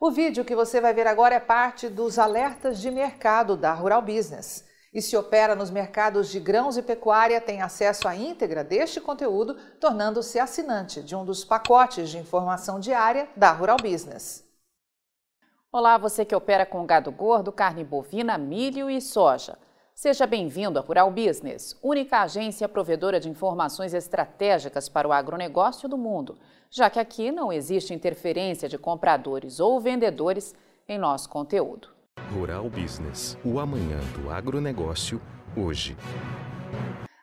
O vídeo que você vai ver agora é parte dos alertas de mercado da Rural Business. E se opera nos mercados de grãos e pecuária, tem acesso à íntegra deste conteúdo, tornando-se assinante de um dos pacotes de informação diária da Rural Business. Olá, você que opera com gado gordo, carne bovina, milho e soja. Seja bem-vindo à Rural Business, única agência provedora de informações estratégicas para o agronegócio do mundo, já que aqui não existe interferência de compradores ou vendedores em nosso conteúdo. Rural Business, o amanhã do agronegócio, hoje.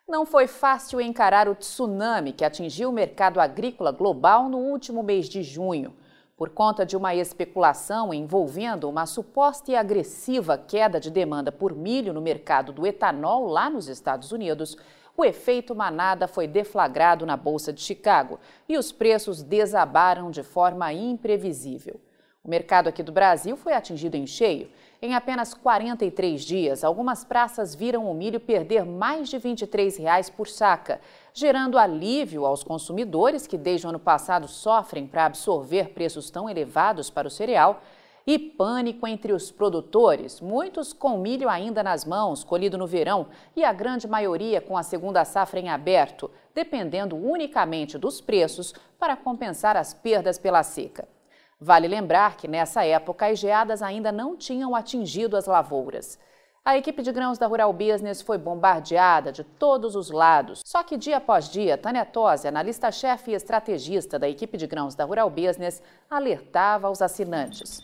Não foi fácil encarar o tsunami que atingiu o mercado agrícola global no último mês de junho por conta de uma especulação envolvendo uma suposta e agressiva queda de demanda por milho no mercado do etanol lá nos Estados Unidos, o efeito manada foi deflagrado na Bolsa de Chicago e os preços desabaram de forma imprevisível. O mercado aqui do Brasil foi atingido em cheio. Em apenas 43 dias, algumas praças viram o milho perder mais de 23 reais por saca, gerando alívio aos consumidores que desde o ano passado sofrem para absorver preços tão elevados para o cereal e pânico entre os produtores, muitos com milho ainda nas mãos, colhido no verão, e a grande maioria com a segunda safra em aberto, dependendo unicamente dos preços para compensar as perdas pela seca. Vale lembrar que nessa época as geadas ainda não tinham atingido as lavouras. A equipe de grãos da Rural Business foi bombardeada de todos os lados. Só que dia após dia, Tânia Tosi, analista-chefe e estrategista da equipe de grãos da Rural Business, alertava aos assinantes.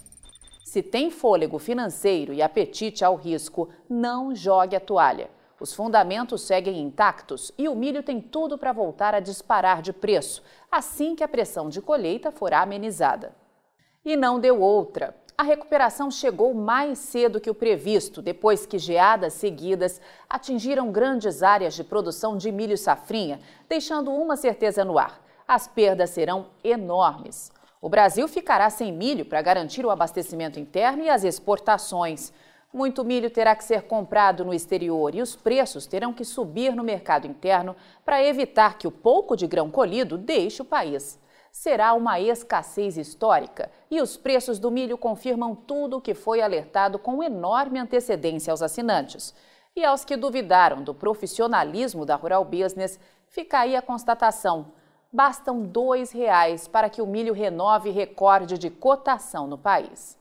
Se tem fôlego financeiro e apetite ao risco, não jogue a toalha. Os fundamentos seguem intactos e o milho tem tudo para voltar a disparar de preço, assim que a pressão de colheita for amenizada. E não deu outra. A recuperação chegou mais cedo que o previsto, depois que geadas seguidas atingiram grandes áreas de produção de milho safrinha, deixando uma certeza no ar: as perdas serão enormes. O Brasil ficará sem milho para garantir o abastecimento interno e as exportações. Muito milho terá que ser comprado no exterior e os preços terão que subir no mercado interno para evitar que o pouco de grão colhido deixe o país será uma escassez histórica e os preços do milho confirmam tudo o que foi alertado com enorme antecedência aos assinantes. E aos que duvidaram do profissionalismo da Rural Business, fica aí a constatação. Bastam R$ reais para que o milho renove recorde de cotação no país.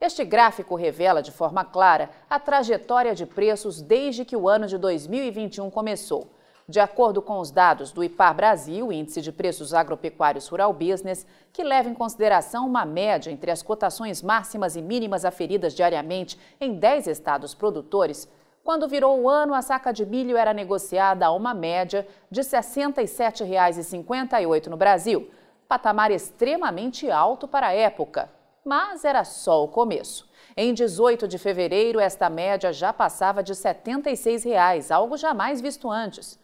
Este gráfico revela de forma clara a trajetória de preços desde que o ano de 2021 começou. De acordo com os dados do IPAR Brasil, Índice de Preços Agropecuários Rural Business, que leva em consideração uma média entre as cotações máximas e mínimas aferidas diariamente em 10 estados produtores, quando virou o ano, a saca de milho era negociada a uma média de R$ 67,58 no Brasil, patamar extremamente alto para a época. Mas era só o começo. Em 18 de fevereiro, esta média já passava de 76 reais, algo jamais visto antes.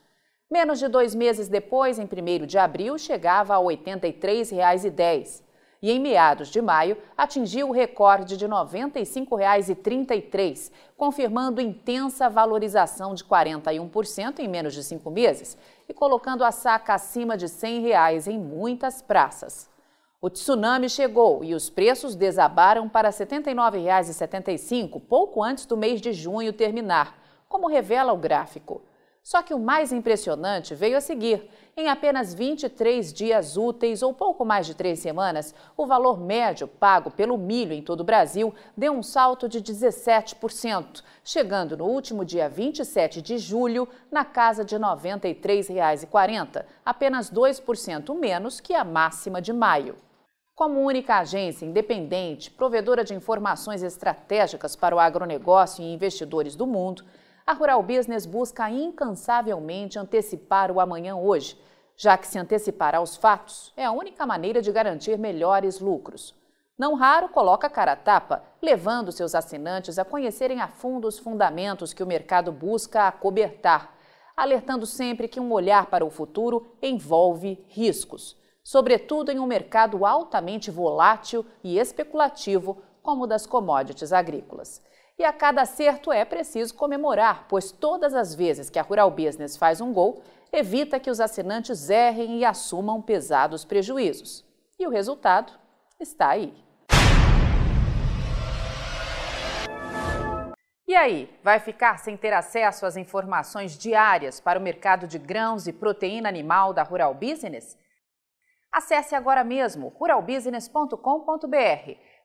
Menos de dois meses depois, em 1 de abril, chegava a R$ 83,10 e em meados de maio atingiu o recorde de R$ 95,33, confirmando intensa valorização de 41% em menos de cinco meses e colocando a saca acima de 100 reais em muitas praças. O tsunami chegou e os preços desabaram para R$ 79,75 pouco antes do mês de junho terminar, como revela o gráfico. Só que o mais impressionante veio a seguir. Em apenas 23 dias úteis, ou pouco mais de três semanas, o valor médio pago pelo milho em todo o Brasil deu um salto de 17%, chegando no último dia 27 de julho na casa de R$ 93,40, apenas 2% menos que a máxima de maio. Como única agência independente, provedora de informações estratégicas para o agronegócio e investidores do mundo, a Rural Business busca incansavelmente antecipar o amanhã hoje, já que se antecipar aos fatos é a única maneira de garantir melhores lucros. Não raro coloca cara a tapa, levando seus assinantes a conhecerem a fundo os fundamentos que o mercado busca acobertar, alertando sempre que um olhar para o futuro envolve riscos, sobretudo em um mercado altamente volátil e especulativo como o das commodities agrícolas. E a cada acerto é preciso comemorar, pois todas as vezes que a Rural Business faz um gol, evita que os assinantes errem e assumam pesados prejuízos. E o resultado está aí. E aí, vai ficar sem ter acesso às informações diárias para o mercado de grãos e proteína animal da Rural Business? Acesse agora mesmo ruralbusiness.com.br